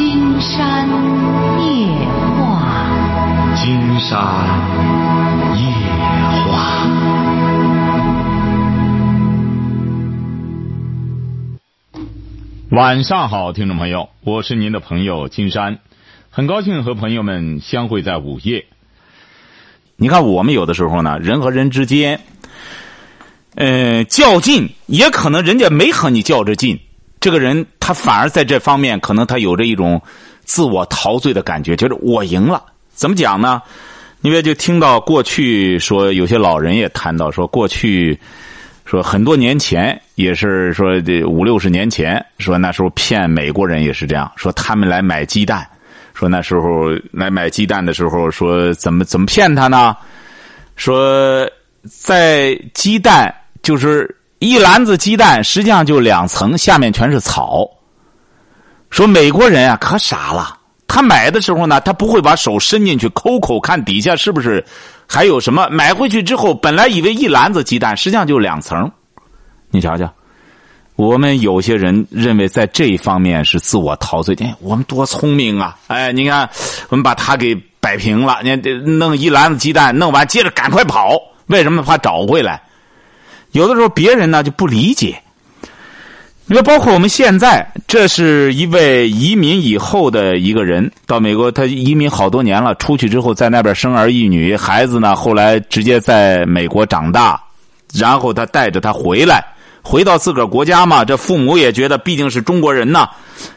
金山夜话，金山夜话。晚上好，听众朋友，我是您的朋友金山，很高兴和朋友们相会在午夜。你看，我们有的时候呢，人和人之间，呃，较劲，也可能人家没和你较着劲，这个人他反而在这方面可能他有着一种自我陶醉的感觉，觉得我赢了。怎么讲呢？因为就听到过去说，有些老人也谈到说，过去说很多年前也是说这五六十年前，说那时候骗美国人也是这样，说他们来买鸡蛋，说那时候来买鸡蛋的时候，说怎么怎么骗他呢？说在鸡蛋就是一篮子鸡蛋，实际上就两层，下面全是草。说美国人啊可傻了，他买的时候呢，他不会把手伸进去抠抠看底下是不是还有什么。买回去之后，本来以为一篮子鸡蛋，实际上就两层。你瞧瞧，我们有些人认为在这一方面是自我陶醉，哎，我们多聪明啊！哎，你看，我们把他给摆平了，你弄一篮子鸡蛋，弄完接着赶快跑，为什么怕找回来？有的时候别人呢就不理解。你说，包括我们现在，这是一位移民以后的一个人到美国，他移民好多年了，出去之后在那边生儿育女，孩子呢后来直接在美国长大，然后他带着他回来，回到自个儿国家嘛，这父母也觉得毕竟是中国人呐，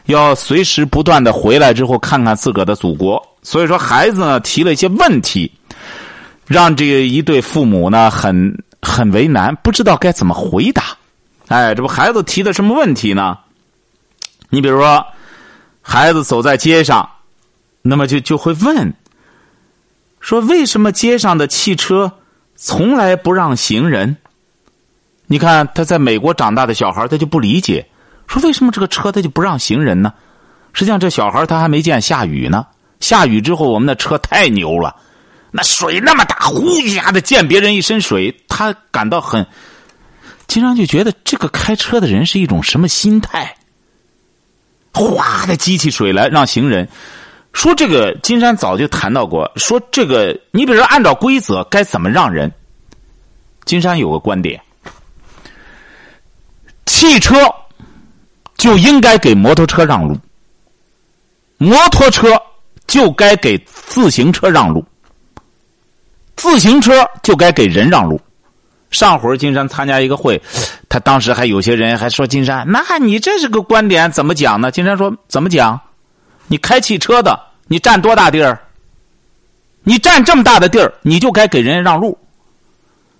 要随时不断的回来之后看看自个儿的祖国，所以说孩子呢提了一些问题，让这一对父母呢很很为难，不知道该怎么回答。哎，这不孩子提的什么问题呢？你比如说，孩子走在街上，那么就就会问，说为什么街上的汽车从来不让行人？你看他在美国长大的小孩，他就不理解，说为什么这个车他就不让行人呢？实际上，这小孩他还没见下雨呢。下雨之后，我们的车太牛了，那水那么大，呼一下子溅别人一身水，他感到很。经常就觉得这个开车的人是一种什么心态？哗的激起水来让行人说这个金山早就谈到过，说这个你比如说按照规则该怎么让人？金山有个观点：汽车就应该给摩托车让路，摩托车就该给自行车让路，自行车就该给人让路。上回金山参加一个会，他当时还有些人还说金山，那你这是个观点怎么讲呢？金山说怎么讲？你开汽车的，你占多大地儿？你占这么大的地儿，你就该给人让路。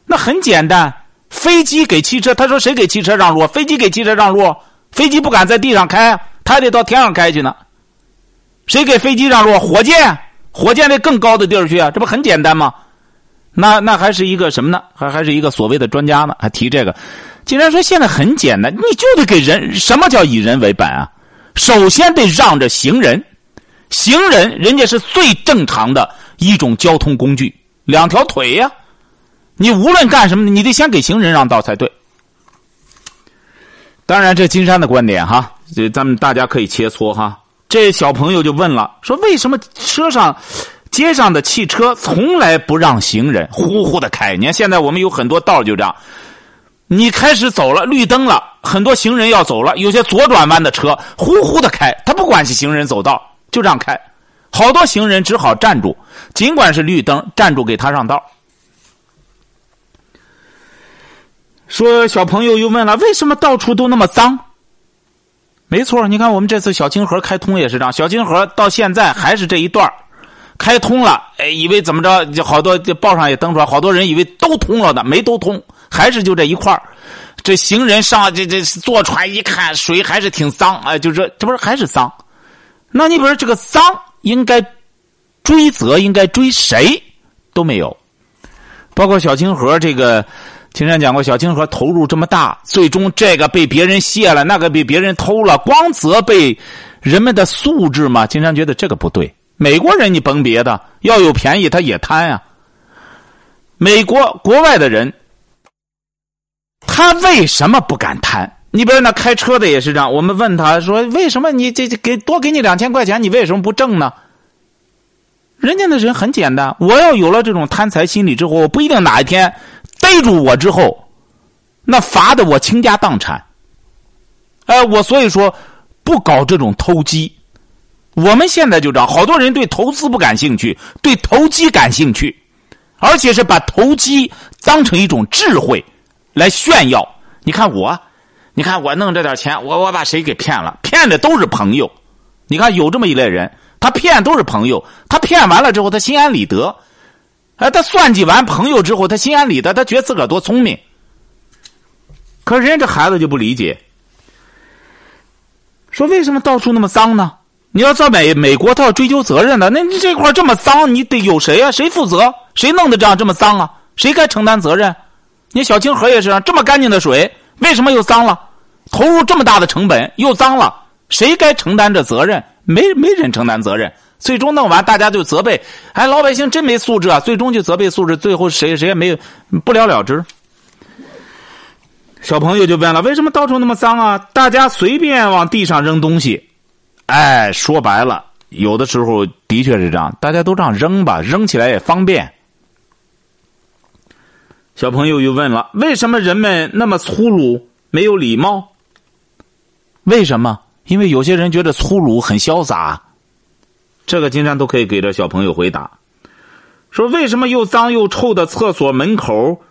那很简单，飞机给汽车，他说谁给汽车让路？飞机给汽车让路，飞机不敢在地上开，他得到天上开去呢。谁给飞机让路？火箭，火箭得更高的地儿去啊，这不很简单吗？那那还是一个什么呢？还还是一个所谓的专家呢？还提这个，竟然说现在很简单，你就得给人什么叫以人为本啊？首先得让着行人，行人人家是最正常的一种交通工具，两条腿呀。你无论干什么，你得先给行人让道才对。当然，这金山的观点哈，这咱们大家可以切磋哈。这小朋友就问了，说为什么车上？街上的汽车从来不让行人呼呼的开。你看现在我们有很多道就这样，你开始走了，绿灯了，很多行人要走了，有些左转弯的车呼呼的开，他不管是行人走道，就这样开，好多行人只好站住，尽管是绿灯，站住给他让道。说小朋友又问了，为什么到处都那么脏？没错，你看我们这次小清河开通也是这样，小清河到现在还是这一段开通了，哎，以为怎么着？就好多这报上也登出来，好多人以为都通了的，没都通，还是就这一块这行人上这这坐船一看，水还是挺脏，哎，就这这不是还是脏？那你比如这个脏，应该追责，应该追谁都没有。包括小清河这个，青山讲过，小清河投入这么大，最终这个被别人卸了，那个被别人偷了，光责备人们的素质嘛？青山觉得这个不对。美国人，你甭别的，要有便宜他也贪呀。美国国外的人，他为什么不敢贪？你比如那开车的也是这样，我们问他说：“为什么你这这给多给你两千块钱，你为什么不挣呢？”人家那人很简单，我要有了这种贪财心理之后，我不一定哪一天逮住我之后，那罚的我倾家荡产。哎，我所以说不搞这种投机。我们现在就这样，好多人对投资不感兴趣，对投机感兴趣，而且是把投机当成一种智慧来炫耀。你看我，你看我弄这点钱，我我把谁给骗了？骗的都是朋友。你看有这么一类人，他骗都是朋友，他骗完了之后，他心安理得。哎，他算计完朋友之后，他心安理得，他觉得自个儿多聪明。可是人家这孩子就不理解，说为什么到处那么脏呢？你要在美美国，他要追究责任的，那你这块这么脏，你得有谁啊？谁负责？谁弄的这样这么脏啊？谁该承担责任？你小清河也是啊，这么干净的水，为什么又脏了？投入这么大的成本又脏了，谁该承担这责任？没没人承担责任，最终弄完大家就责备，哎，老百姓真没素质啊！最终就责备素质，最后谁谁也没有不了了之。小朋友就问了：为什么到处那么脏啊？大家随便往地上扔东西。哎，说白了，有的时候的确是这样，大家都这样扔吧，扔起来也方便。小朋友又问了：为什么人们那么粗鲁，没有礼貌？为什么？因为有些人觉得粗鲁很潇洒。这个金山都可以给这小朋友回答。说为什么又脏又臭的厕所门口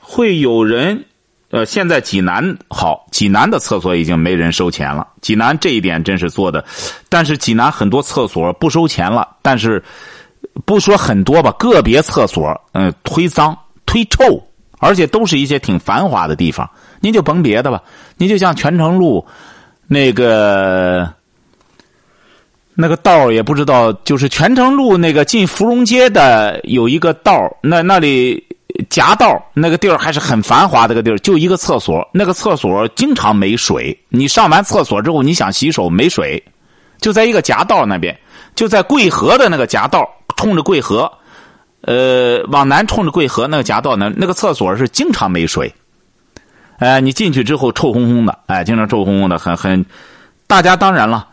会有人？呃，现在济南好，济南的厕所已经没人收钱了。济南这一点真是做的，但是济南很多厕所不收钱了。但是不说很多吧，个别厕所嗯忒脏忒臭，而且都是一些挺繁华的地方。您就甭别的吧，您就像泉城路那个那个道也不知道，就是泉城路那个进芙蓉街的有一个道那那里。夹道那个地儿还是很繁华的个地儿，就一个厕所，那个厕所经常没水。你上完厕所之后，你想洗手没水，就在一个夹道那边，就在贵河的那个夹道，冲着贵河，呃，往南冲着贵河那个夹道呢，那个厕所是经常没水。哎，你进去之后臭烘烘的，哎，经常臭烘烘的，很很。大家当然了，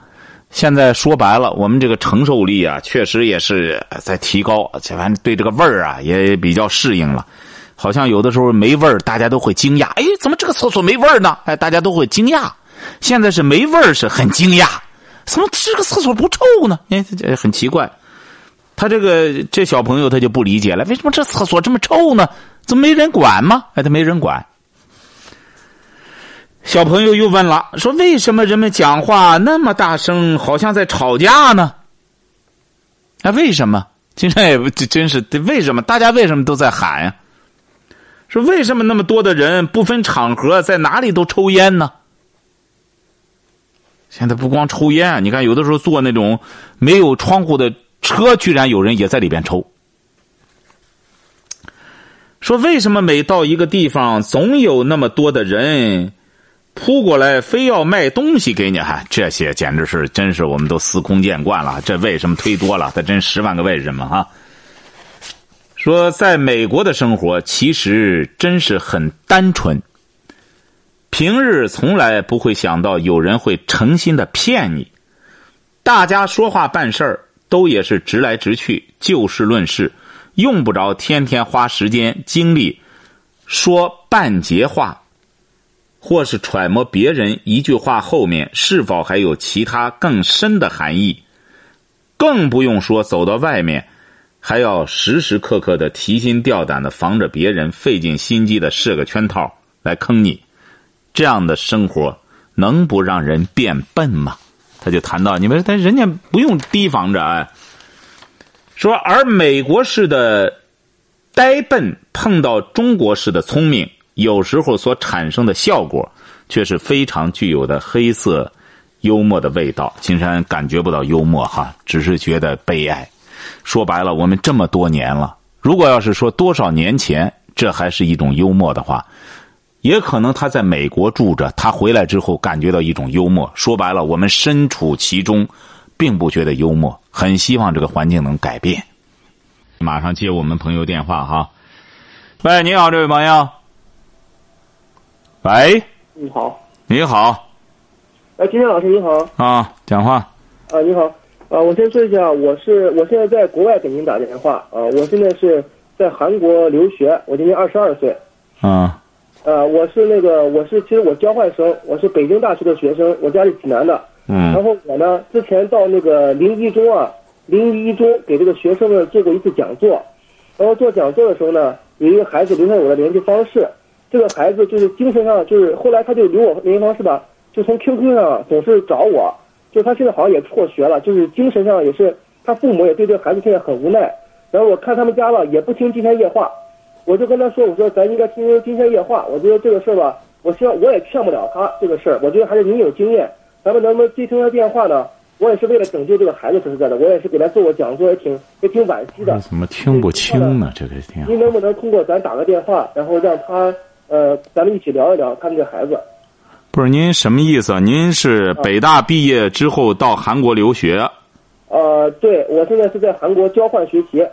现在说白了，我们这个承受力啊，确实也是在提高，且反正对这个味儿啊也比较适应了。好像有的时候没味儿，大家都会惊讶。哎，怎么这个厕所没味儿呢？哎，大家都会惊讶。现在是没味儿，是很惊讶。怎么这个厕所不臭呢？哎，很奇怪。他这个这小朋友他就不理解了，为什么这厕所这么臭呢？怎么没人管吗？哎，他没人管。小朋友又问了，说为什么人们讲话那么大声，好像在吵架呢？啊，为什么？金山也这真是为什么？大家为什么都在喊呀？说为什么那么多的人不分场合在哪里都抽烟呢？现在不光抽烟，你看有的时候坐那种没有窗户的车，居然有人也在里边抽。说为什么每到一个地方，总有那么多的人扑过来，非要卖东西给你？哈，这些简直是真是我们都司空见惯了。这为什么忒多了？他真十万个为什么哈？说，在美国的生活其实真是很单纯。平日从来不会想到有人会诚心的骗你，大家说话办事儿都也是直来直去，就事论事，用不着天天花时间精力说半截话，或是揣摩别人一句话后面是否还有其他更深的含义，更不用说走到外面。还要时时刻刻的提心吊胆的防着别人费尽心机的设个圈套来坑你，这样的生活能不让人变笨吗？他就谈到，你们但人家不用提防着啊，说而美国式的呆笨碰到中国式的聪明，有时候所产生的效果却是非常具有的黑色幽默的味道。金山感觉不到幽默哈，只是觉得悲哀。说白了，我们这么多年了，如果要是说多少年前这还是一种幽默的话，也可能他在美国住着，他回来之后感觉到一种幽默。说白了，我们身处其中，并不觉得幽默，很希望这个环境能改变。马上接我们朋友电话哈，喂，你好，这位朋友。喂，你好，你好。哎，金天老师你好，啊，讲话。啊你好，啊我先说一下，我是我现在在国外给您打电话，啊我现在是在韩国留学，我今年二十二岁，啊。呃我是那个我是其实我交换生，我是北京大学的学生，我家是济南的，嗯。然嗯后我呢之前到那个临沂中啊，临沂一中给这个学生们做过一次讲座，然后做讲座的时候呢，有一个孩子留下我的联系方式，这个孩子就是精神上就是后来他就留我联系方式吧，就从 QQ 上总是找我，就他现在好像也辍学了，就是精神上也是他父母也对这个孩子现在很无奈，然后我看他们家了也不听金山夜话，我就跟他说我说咱应该听听金山夜话，我觉得这个事儿吧，我希望我也劝不了他这个事儿，我觉得还是您有经验，咱们能不能接听他电话呢？我也是为了拯救这个孩子，说实在的，我也是给他做过讲座，也挺也挺惋惜的。怎么听不清呢？这个电您能不能通过咱打个电话，然后让他呃，咱们一起聊一聊他们这孩子？不是您什么意思？您是北大毕业之后到韩国留学？呃，对我现在是在韩国交换学习，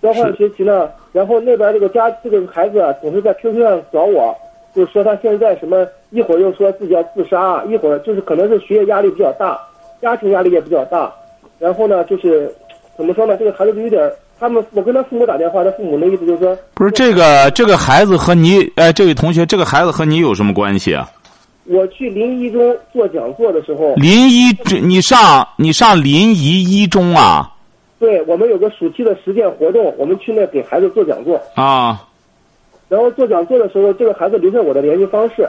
交换学习呢，然后那边这个家这个孩子啊，总是在 QQ 上找我，就是说他现在什么一会儿又说自己要自杀，一会儿就是可能是学业压力比较大，家庭压力也比较大，然后呢就是怎么说呢，这个孩子就有点儿，他们我跟他父母打电话，他父母的意思就是说，不是这个这个孩子和你哎，这位同学，这个孩子和你有什么关系啊？我去临沂中做讲座的时候，临沂这你上你上临沂一中啊对我们有个暑期的实践活动，我们去那给孩子做讲座。啊然后做讲座的时候，这个孩子留下我的联系方式，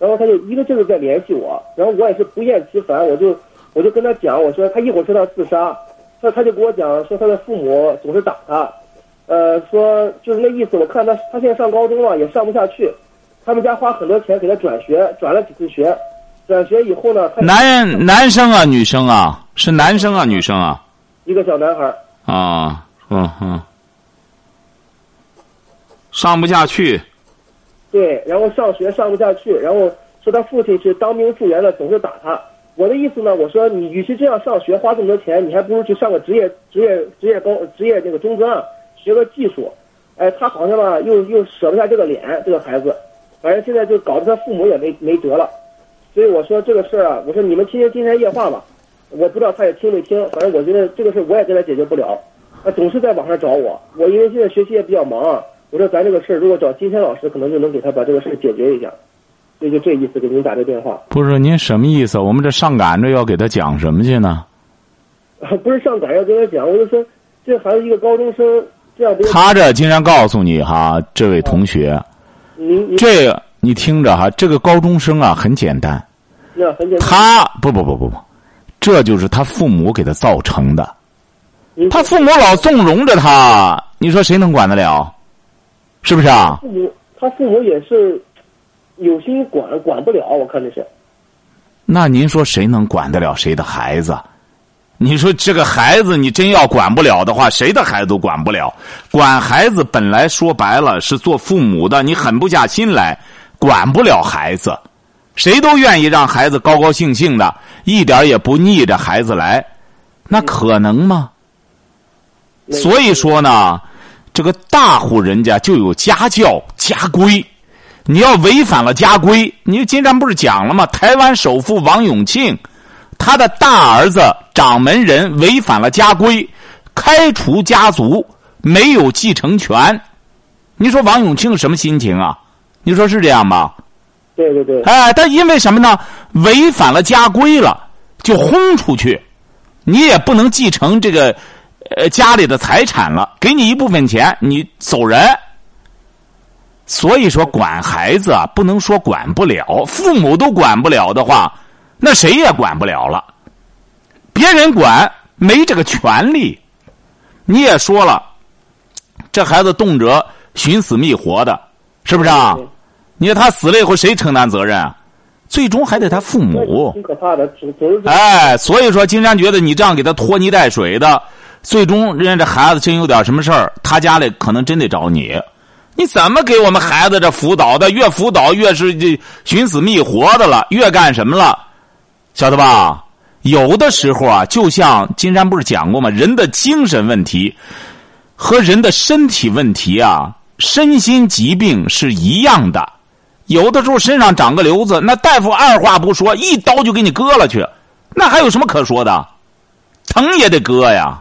然后他就一个劲儿地在联系我，然后我也是不厌其烦，我就我就跟他讲，我说他一会儿说他自杀，他他就跟我讲说他的父母总是打他，呃，说就是那意思，我看他他现在上高中了，也上不下去，他们家花很多钱给他转学，转了几次学，转学以后呢，他男男生啊女生啊是男生啊女生啊一个小男孩儿，啊嗯嗯，上不下去对，然后上学上不下去，然后说他父亲是当兵复员了，总是打他。我的意思呢，我说你与其这样上学花这么多钱，你还不如去上个职业职业职业高职业这个中专啊，学个技术。哎，他好像吧又又舍不下这个脸，这个孩子，反正现在就搞得他父母也没没辙了。所以我说这个事儿啊，我说你们听听金山夜话吧，我不知道他也听没听，反正我觉得这个事儿我也跟他解决不了，他总是在网上找我，我因为现在学习也比较忙啊，我说咱这个事儿如果找金山老师，可能就能给他把这个事解决一下，所以就这意思给您打这电话，不是您什么意思？我们这上赶着要给他讲什么去呢？不是上赶要跟他讲，我就说这孩子一个高中生这样他这竟然告诉你哈，这位同学，您您这个你听着哈，这个高中生啊很简单，那很简单，他不不不不不，这就是他父母给他造成的。您他父母老纵容着他，你说谁能管得了？是不是啊？父母他父母也是有心管管不了，我看这是。那您说谁能管得了谁的孩子？你说这个孩子，你真要管不了的话，谁的孩子都管不了。管孩子本来说白了是做父母的，你狠不下心来，管不了孩子。谁都愿意让孩子高高兴兴的，一点也不逆着孩子来，那可能吗？所以说呢，这个大户人家就有家教家规，你要违反了家规，你金山不是讲了吗？台湾首富王永庆，他的大儿子掌门人违反了家规，开除家族，没有继承权。你说王永庆什么心情啊？你说是这样吧？对对对，哎，他因为什么呢？违反了家规了，就轰出去，你也不能继承这个呃家里的财产了，给你一部分钱，你走人。所以说，管孩子啊，不能说管不了，父母都管不了的话，那谁也管不了了。别人管没这个权利。你也说了，这孩子动辄寻死觅活的，是不是啊？你说他死了以后谁承担责任啊？最终还得他父母。挺可怕的，总总是哎，所以说金山觉得你这样给他拖泥带水的，最终人家这孩子真有点什么事儿，他家里可能真得找你。你怎么给我们孩子这辅导的？越辅导越是这寻死觅活的了，越干什么了？晓得吧？有的时候啊，就像金山不是讲过吗？人的精神问题和人的身体问题啊，身心疾病是一样的。有的时候身上长个瘤子，那大夫二话不说，一刀就给你割了去，那还有什么可说的？疼也得割呀。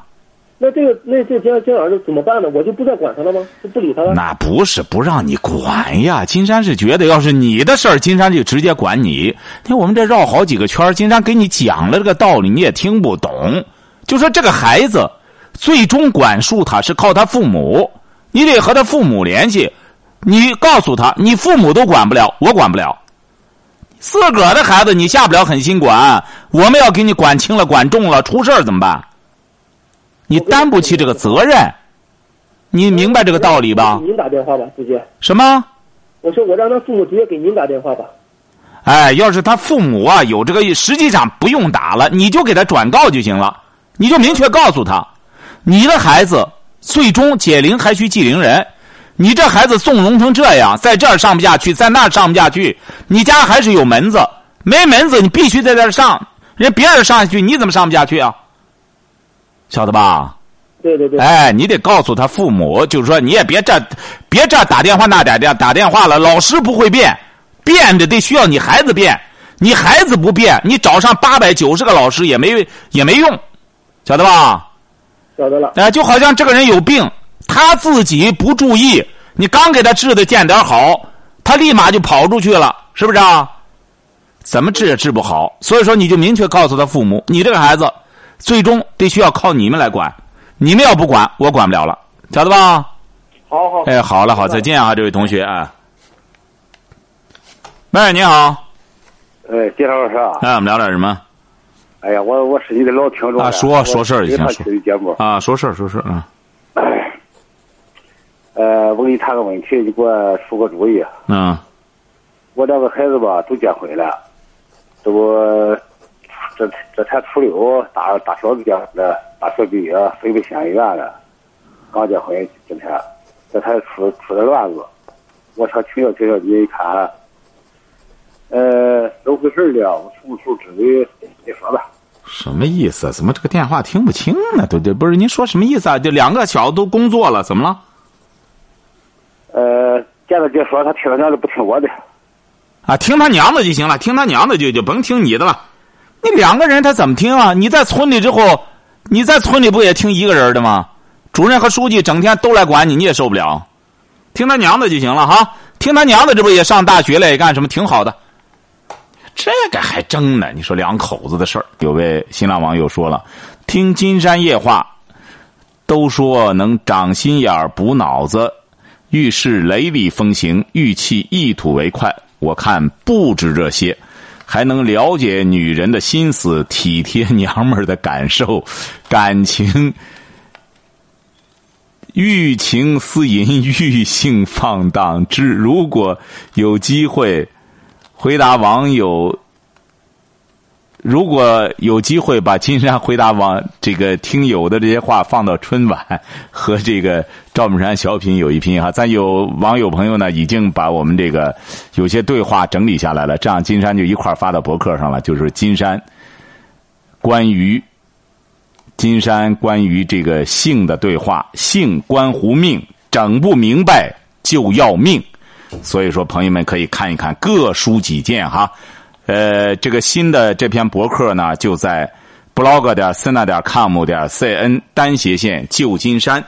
那这个那这金金老师怎么办呢？我就不再管他了吗？就不理他了？那不是不让你管呀，金山是觉得要是你的事儿，金山就直接管你。你看我们这绕好几个圈，金山给你讲了这个道理，你也听不懂。就说这个孩子，最终管束他是靠他父母，你得和他父母联系。你告诉他，你父母都管不了，我管不了。自个儿的孩子你下不了狠心管，我们要给你管轻了、管重了，出事儿怎么办？你担不起这个责任，你明白这个道理吧？您打电话吧，直接。什么？我说我让他父母直接给您打电话吧。哎，要是他父母啊有这个，实际上不用打了，你就给他转告就行了。你就明确告诉他，你的孩子最终解铃还需系铃人。你这孩子纵容成这样，在这儿上不下去，在那儿上不下去，你家还是有门子，没门子你必须在这儿上，人别人上下去，你怎么上不下去啊？晓得吧？对对对。哎，你得告诉他父母，就是说你也别这，别这打电话那打电打电话了。老师不会变，变的得需要你孩子变。你孩子不变，你找上八百九十个老师也没 也没用，晓得吧？晓得了。哎，就好像这个人有病，他自己不注意，你刚给他治的见点好，他立马就跑出去了，是不是啊？怎么治也治不好。所以说，你就明确告诉他父母，你这个孩子。最终得需要靠你们来管，你们要不管，我管不了了，晓得吧？好好。哎，好了，好，再见啊，这位同学啊。喂，你好。哎，介绍老师啊。哎，我们聊点什么？哎呀，我我是你的老听众。啊，说说事儿就行。节目啊，说事儿，说事儿啊。呃，我给你谈个问题，你给我出个主意。嗯。我两个孩子吧，都结婚了，这不。这这才初六，大大小子结了，大学毕业，分配县医院了，刚结婚今天，这才出出的乱子。我想请教请教你，看，呃，怎么回事了？我出不出知的？你说吧。什么意思？怎么这个电话听不清呢？对对，不是您说什么意思啊？这两个小子都工作了，怎么了？呃，见他姐说他听他娘的，不听我的。啊，听他娘的就行了，听他娘的就就甭听你的了。你两个人他怎么听啊？你在村里之后，你在村里不也听一个人的吗？主任和书记整天都来管你，你也受不了。听他娘的就行了哈，听他娘的，这不也上大学了，也干什么，挺好的。这个还争呢？你说两口子的事儿。有位新浪网友说了，听金山夜话，都说能长心眼儿、补脑子，遇事雷厉风行，遇气一吐为快。我看不止这些。还能了解女人的心思，体贴娘们的感受，感情欲情思淫，欲性放荡之。如果有机会回答网友。如果有机会把金山回答网这个听友的这些话放到春晚和这个赵本山小品有一拼哈，咱有网友朋友呢已经把我们这个有些对话整理下来了，这样金山就一块发到博客上了。就是金山关于金山关于这个性的对话，性关乎命，整不明白就要命，所以说朋友们可以看一看，各抒己见哈。呃，这个新的这篇博客呢，就在 blog 点 sina 点 com 点 cn 单斜线旧金山。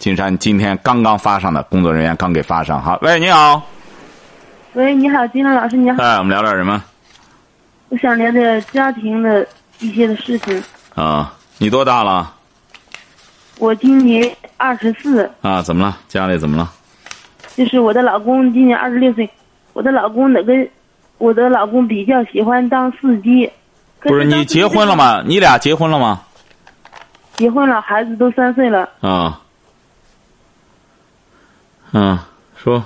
金山今天刚刚发上的，工作人员刚给发上。哈，喂，你好。喂，你好，金山老师，你好。哎，我们聊点什么？我想聊点家庭的一些的事情。啊，你多大了？我今年二十四。啊，怎么了？家里怎么了？就是我的老公今年二十六岁，我的老公那个。我的老公比较喜欢当司机，不是你结婚了吗？你俩结婚了吗？结婚了，孩子都三岁了。啊，嗯，说。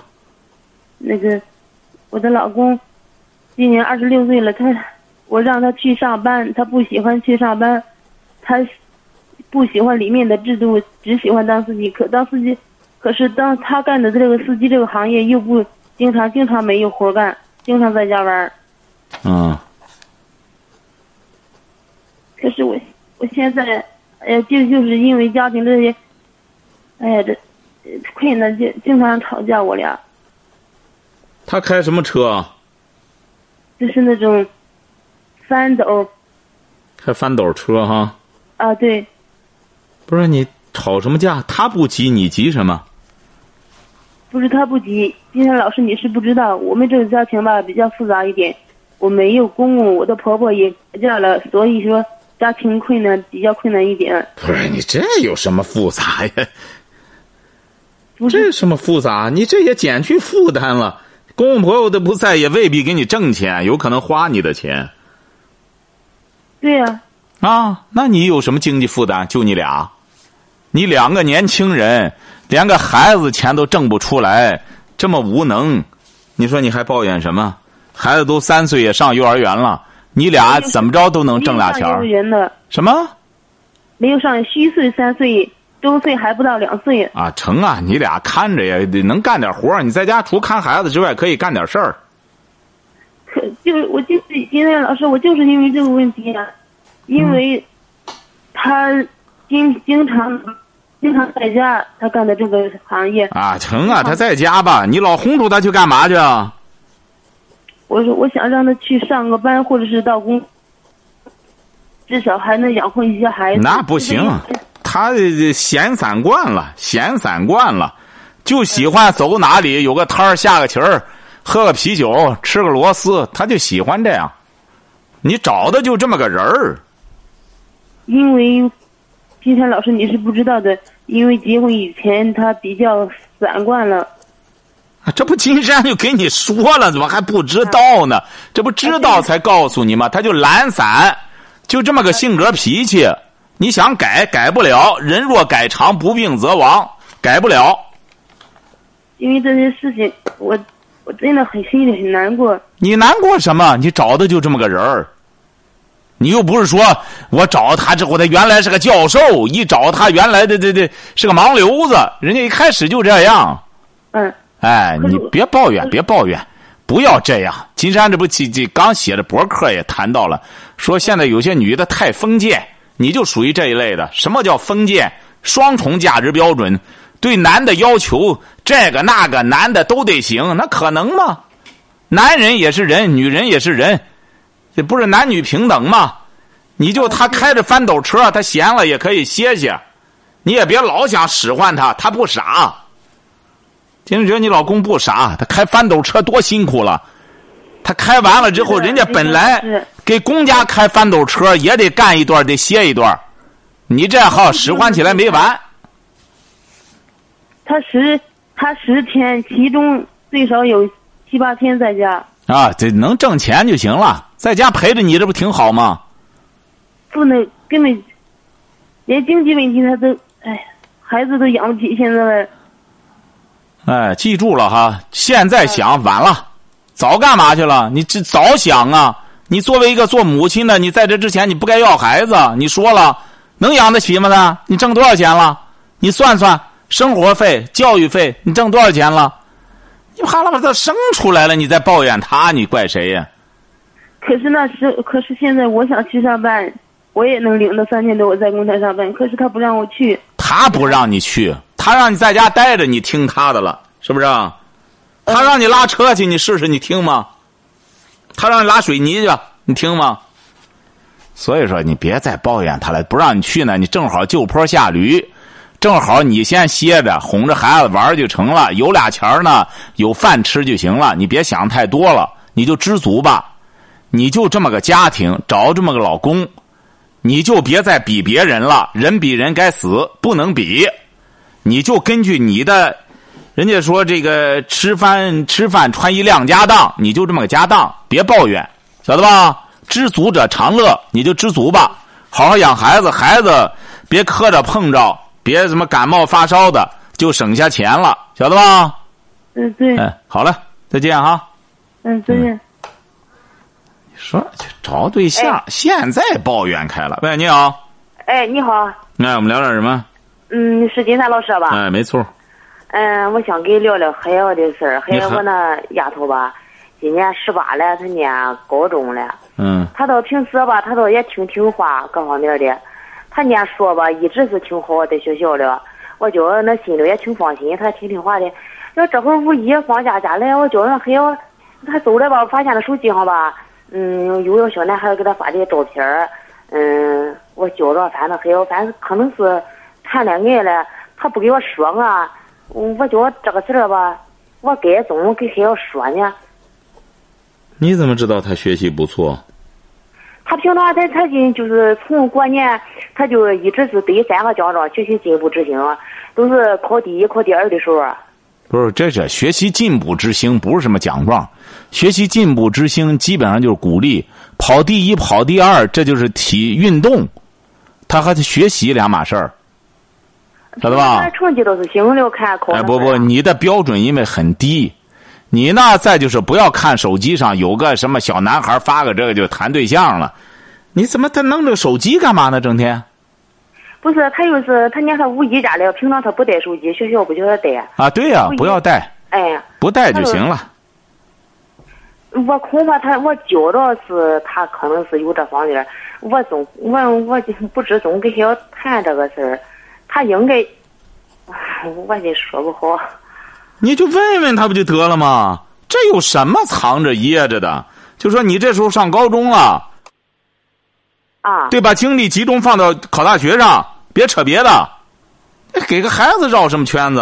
那个，我的老公今年二十六岁了，他我让他去上班，他不喜欢去上班，他不喜欢里面的制度，只喜欢当司机。可当司机，可是当他干的这个司机这个行业又不经常，经常没有活干。经常在家玩儿，嗯。可是我，我现在，哎呀，就就是因为家庭这些，哎呀，这困难，经经常吵架，我俩。他开什么车？就是那种翻斗开翻斗车哈？啊，对，不是你吵什么架？他不急，你急什么？不是他不急，金山老师你是不知道，我们这个家庭吧比较复杂一点，我没有公公，我的婆婆也改嫁了，所以说家庭困难比较困难一点。不是你这有什么复杂呀？不是这什么复杂？你这也减去负担了。公公婆婆都不在，也未必给你挣钱，有可能花你的钱对呀、啊。那你有什么经济负担？就你俩，你两个年轻人，连个孩子钱都挣不出来，这么无能，你说你还抱怨什么？孩子都三岁也上幼儿园了，你俩怎么着都能挣俩钱儿什么？没有上虚岁三岁，周岁还不到两岁。啊，成啊！你俩看着呀，得能干点活儿你在家除看孩子之外，可以干点事儿。可 就是我就是今天老师，我就是因为这个问题啊，因为他经经常经常在家，他干的这个行业，啊，成啊，他在家吧，你老轰出他去干嘛去啊？我说我想让他去上个班，或者是到工，至少还能养活一些孩子。那不行他这闲散惯了，闲散惯了，就喜欢走哪里有个摊儿下个棋儿，喝个啤酒，吃个螺丝，他就喜欢这样。你找的就这么个人儿，因为金山老师你是不知道的，因为结婚以前他比较散惯了。啊这不金山就给你说了，怎么还不知道呢？这不知道才告诉你吗？他就懒散，就这么个性格脾气。你想改改不了，人若改常，不病则亡，改不了。因为这些事情，我我真的很心里很难过。你难过什么？你找的就这么个人儿，你又不是说我找他之后，他原来是个教授，一找他原来的这这是个盲流子，人家一开始就这样。嗯，哎，你别抱怨，别抱怨，不要这样。金山这不这这刚写的博客也谈到了，说现在有些女的太封建，你就属于这一类的。什么叫封建？双重价值标准，对男的要求这个那个，男的都得行，那可能吗？男人也是人，女人也是人，这不是男女平等吗？你就他开着翻斗车，他闲了也可以歇歇，你也别老想使唤他，他不傻。金觉得你老公不傻，他开翻斗车多辛苦了。他开完了之后，人家本来是给公家开翻斗车也得干一段，得歇一段。你这号使唤起来没完。他十他十天，其中最少有七八天在家，啊，这能挣钱就行了，在家陪着你，这不挺好吗？不能根本连经济问题他都哎，孩子都养不起，现在哎，记住了哈，现在想晚了，早干嘛去了？你这早想啊！你作为一个做母亲的，你在这之前你不该要孩子。你说了，能养得起吗？他，你挣多少钱了？你算算生活费、教育费，你挣多少钱了？你哈喇把他生出来了，你再抱怨他，你怪谁呀？可是那时可是现在我想去上班，我也能领到三千多，我在工厂上班，可是他不让我去。他不让你去，他让你在家待着，你听他的了，是不是啊？他让你拉车去，你试试，你听吗？他让你拉水泥去，你听吗？所以说，你别再抱怨他了，不让你去呢，你正好就坡下驴，正好你先歇着，哄着孩子玩就成了，有俩钱儿呢，有饭吃就行了，你别想太多了，你就知足吧。你就这么个家庭，找这么个老公，你就别再比别人了，人比人该死，不能比。你就根据你的，人家说这个吃饭吃饭穿衣亮家当，你就这么个家当，别抱怨，晓得吧？知足者常乐，你就知足吧，好好养孩子，孩子别磕着碰着，别什么感冒发烧的，就省下钱了，晓得吧？嗯，对，哎，好了，再见哈。嗯，再见。说找对象，现在抱怨开了。喂，你好，哎，你好，哎，我们聊点什么？嗯，是金山老师吧？哎，没错。嗯，我想跟你聊聊海瑶的事儿。海你好瑶我那丫头吧，今年十八了，她念高中了。嗯她倒平时吧，她倒也挺听话，各方面的。她念书吧，一直是挺好，在学校里，我觉得那心里也挺放心，她挺听话的。要这会儿五一放假家来，我叫人还要他走了吧，我发现了手机上吧，嗯，有个小男孩给他发的照片儿，嗯，我觉着反正还要，反正可能是谈恋爱了，他不给我说啊，我觉着这个事儿吧，我该怎么给还要说呢？你怎么知道他学习不错？他平常他他就就是从过年，他就一直是对三个奖状学习进步之星，都是考第一、考第二的时候。不是，这是学习进步之星，不是什么奖状。学习进步之星基本上就是鼓励跑第一、跑第二，这就是体运动，他和他学习两码事儿，晓得吧？成绩都是行了，看考。哎，不不，你的标准因为很低。你呢？再就是不要看手机上有个什么小男孩发个这个就谈对象了，你怎么他弄这个手机干嘛呢？整天？不是他又是他念他五一家里，平常他不带手机，学校不叫他带。啊，对呀，不要带。哎。不带就行了。我恐怕他，我觉着是他可能是有这方面，我总我我不知总跟小谈这个事儿，他应该，我也说不好。你就问问他不就得了吗？这有什么藏着掖着的？就说你这时候上高中了，啊，对吧？精力集中放到考大学上，别扯别的，给个孩子绕什么圈子？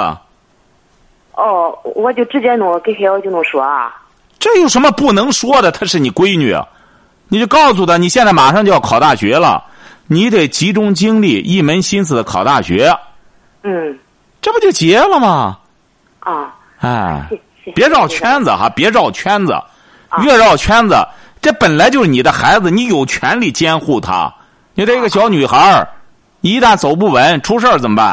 哦，我就直接弄给孩子就能说啊。这有什么不能说的？她是你闺女，你就告诉她，你现在马上就要考大学了，你得集中精力，一门心思的考大学。嗯，这不就结了吗？啊，哎，别绕圈子哈，别绕圈子，越绕圈子，这本来就是你的孩子，你有权利监护他。你这一个小女孩儿，一旦走不稳，出事儿怎么办？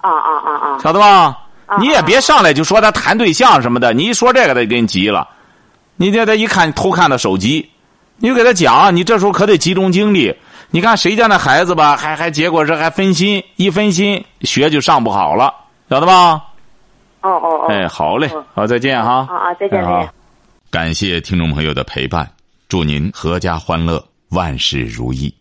啊啊啊啊！晓得吧？你也别上来就说他谈对象什么的，你一说这个他就给你急了。你这他一看偷看的手机，你就给他讲，你这时候可得集中精力。你看谁家那孩子吧，还还结果是还分心，一分心学就上不好了，晓得吧？哦哦哦！哎，好嘞，好，再见哈！啊啊，再见，再见！感谢听众朋友的陪伴，祝您阖家欢乐，万事如意。